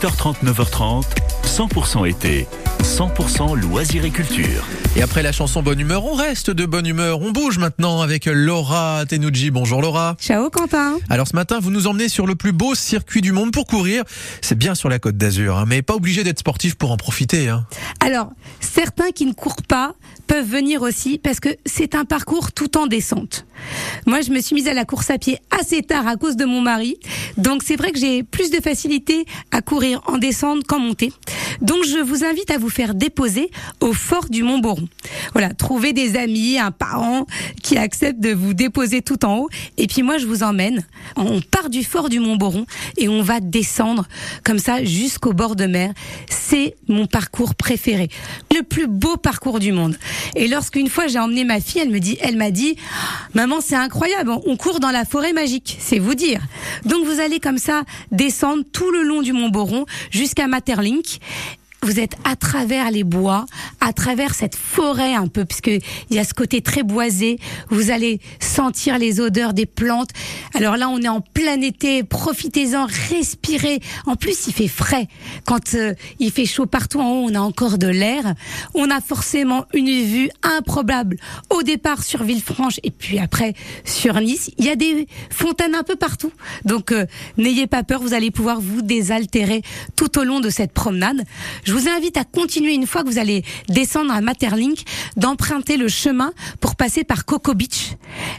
8h30, 9h30, 100% été, 100% loisirs et culture. Et après la chanson Bonne Humeur, on reste de bonne humeur. On bouge maintenant avec Laura Tenuji. Bonjour Laura. Ciao Quentin. Alors ce matin, vous nous emmenez sur le plus beau circuit du monde pour courir. C'est bien sur la côte d'Azur, hein, mais pas obligé d'être sportif pour en profiter. Hein. Alors, certains qui ne courent pas peuvent venir aussi parce que c'est un parcours tout en descente. Moi, je me suis mise à la course à pied assez tard à cause de mon mari. Donc c'est vrai que j'ai plus de facilité à courir en descente qu'en montée. Donc je vous invite à vous faire déposer au fort du Mont Boron. Voilà, trouver des amis, un parent qui accepte de vous déposer tout en haut. Et puis moi, je vous emmène. On part du fort du Mont Boron et on va descendre comme ça jusqu'au bord de mer. C'est mon parcours préféré, le plus beau parcours du monde. Et lorsqu'une fois j'ai emmené ma fille, elle me dit, elle m'a dit, maman, c'est incroyable, on court dans la forêt magique, c'est vous dire. Donc vous allez comme ça descendre tout le long du Mont Boron jusqu'à Materlink vous êtes à travers les bois, à travers cette forêt un peu, puisque il y a ce côté très boisé. Vous allez sentir les odeurs des plantes. Alors là, on est en plein été. Profitez-en, respirez. En plus, il fait frais. Quand euh, il fait chaud partout en haut, on a encore de l'air. On a forcément une vue improbable. Au départ sur Villefranche et puis après sur Nice. Il y a des fontaines un peu partout. Donc euh, n'ayez pas peur, vous allez pouvoir vous désaltérer tout au long de cette promenade. Je vous invite à continuer une fois que vous allez descendre à Materlink, d'emprunter le chemin pour passer par Coco Beach.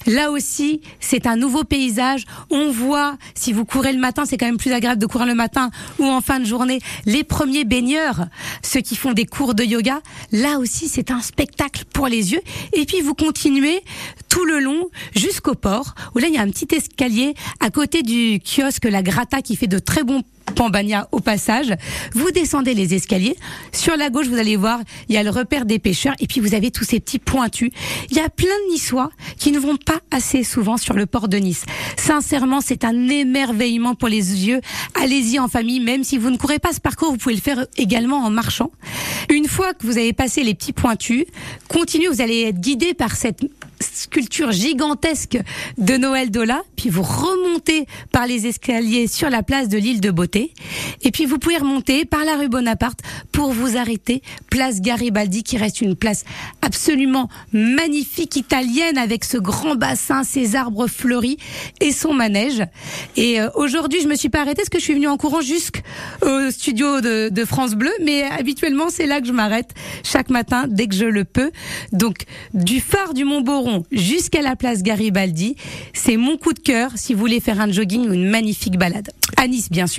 Là aussi, c'est un nouveau paysage. On voit, si vous courez le matin, c'est quand même plus agréable de courir le matin ou en fin de journée, les premiers baigneurs, ceux qui font des cours de yoga. Là aussi, c'est un spectacle pour les yeux. Et puis, vous continuez tout le long jusqu'au port, où là, il y a un petit escalier à côté du kiosque La Grata qui fait de très bons Pambagna au passage. Vous descendez les escaliers. Sur la gauche, vous allez voir, il y a le repère des pêcheurs et puis vous avez tous ces petits pointus. Il y a plein de Niçois qui ne vont pas assez souvent sur le port de Nice. Sincèrement, c'est un émerveillement pour les yeux. Allez-y en famille, même si vous ne courez pas ce parcours, vous pouvez le faire également en marchant. Une fois que vous avez passé les petits pointus, continuez, vous allez être guidé par cette sculpture gigantesque de Noël Dola, puis vous remontez par les escaliers sur la place de l'île de Beauté, et puis vous pouvez remonter par la rue Bonaparte pour vous arrêter place Garibaldi, qui reste une place absolument magnifique italienne avec ce grand bassin, ses arbres fleuris et son manège. Et euh, aujourd'hui, je me suis pas arrêtée parce que je suis venue en courant jusqu'au studio de, France Bleu, mais habituellement c'est là que je m'arrête chaque matin dès que je le peux. Donc du phare du Mont Jusqu'à la place Garibaldi. C'est mon coup de cœur si vous voulez faire un jogging ou une magnifique balade. À Nice, bien sûr.